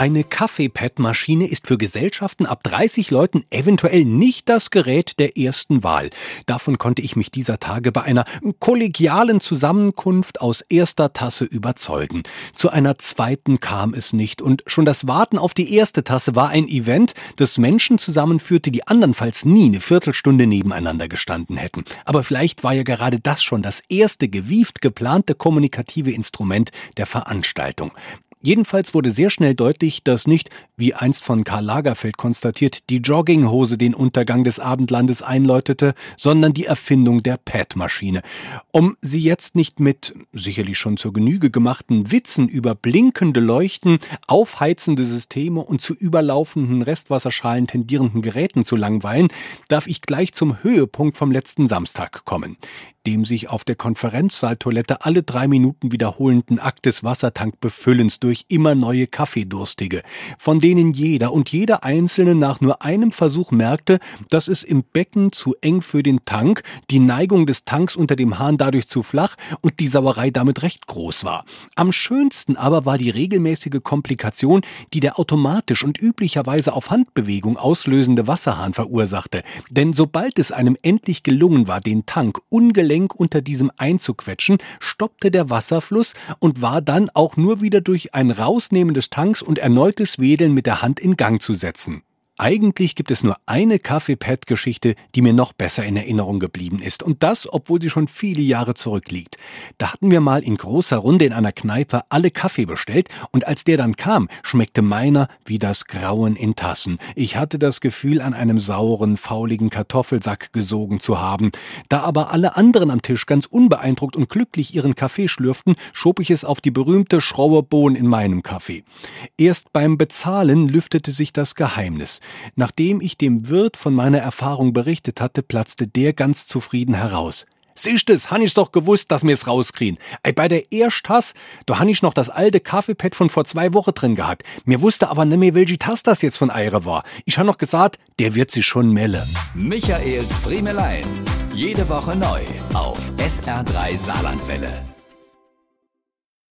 Eine Kaffeepad-Maschine ist für Gesellschaften ab 30 Leuten eventuell nicht das Gerät der ersten Wahl. Davon konnte ich mich dieser Tage bei einer kollegialen Zusammenkunft aus erster Tasse überzeugen. Zu einer zweiten kam es nicht und schon das Warten auf die erste Tasse war ein Event, das Menschen zusammenführte, die andernfalls nie eine Viertelstunde nebeneinander gestanden hätten. Aber vielleicht war ja gerade das schon das erste gewieft geplante kommunikative Instrument der Veranstaltung. Jedenfalls wurde sehr schnell deutlich, dass nicht, wie einst von Karl Lagerfeld konstatiert, die Jogginghose den Untergang des Abendlandes einläutete, sondern die Erfindung der Pad-Maschine. Um sie jetzt nicht mit sicherlich schon zur Genüge gemachten Witzen über blinkende Leuchten, aufheizende Systeme und zu überlaufenden Restwasserschalen tendierenden Geräten zu langweilen, darf ich gleich zum Höhepunkt vom letzten Samstag kommen dem sich auf der Konferenzsaaltoilette alle drei Minuten wiederholenden Akt des Wassertankbefüllens durch immer neue Kaffeedurstige, von denen jeder und jeder Einzelne nach nur einem Versuch merkte, dass es im Becken zu eng für den Tank, die Neigung des Tanks unter dem Hahn dadurch zu flach und die Sauerei damit recht groß war. Am schönsten aber war die regelmäßige Komplikation, die der automatisch und üblicherweise auf Handbewegung auslösende Wasserhahn verursachte. Denn sobald es einem endlich gelungen war, den Tank ungelenkt Gelenk unter diesem einzuquetschen, stoppte der Wasserfluss und war dann auch nur wieder durch ein Rausnehmen des Tanks und erneutes Wedeln mit der Hand in Gang zu setzen. Eigentlich gibt es nur eine Kaffeepad-Geschichte, die mir noch besser in Erinnerung geblieben ist. Und das, obwohl sie schon viele Jahre zurückliegt. Da hatten wir mal in großer Runde in einer Kneipe alle Kaffee bestellt und als der dann kam, schmeckte meiner wie das Grauen in Tassen. Ich hatte das Gefühl, an einem sauren, fauligen Kartoffelsack gesogen zu haben. Da aber alle anderen am Tisch ganz unbeeindruckt und glücklich ihren Kaffee schlürften, schob ich es auf die berühmte schraue Bohn in meinem Kaffee. Erst beim Bezahlen lüftete sich das Geheimnis. Nachdem ich dem Wirt von meiner Erfahrung berichtet hatte, platzte der ganz zufrieden heraus. Siehst es, han ich doch gewusst, dass mir's rauskriegen. Ey, bei der Ersttass, da han ich noch das alte Kaffeepad von vor zwei Wochen drin gehabt. Mir wusste aber nicht mehr, welche Tass das jetzt von Eire war. Ich han noch gesagt, der wird sich schon melle. Michaels Friemelein. Jede Woche neu auf SR3 Saarlandwelle.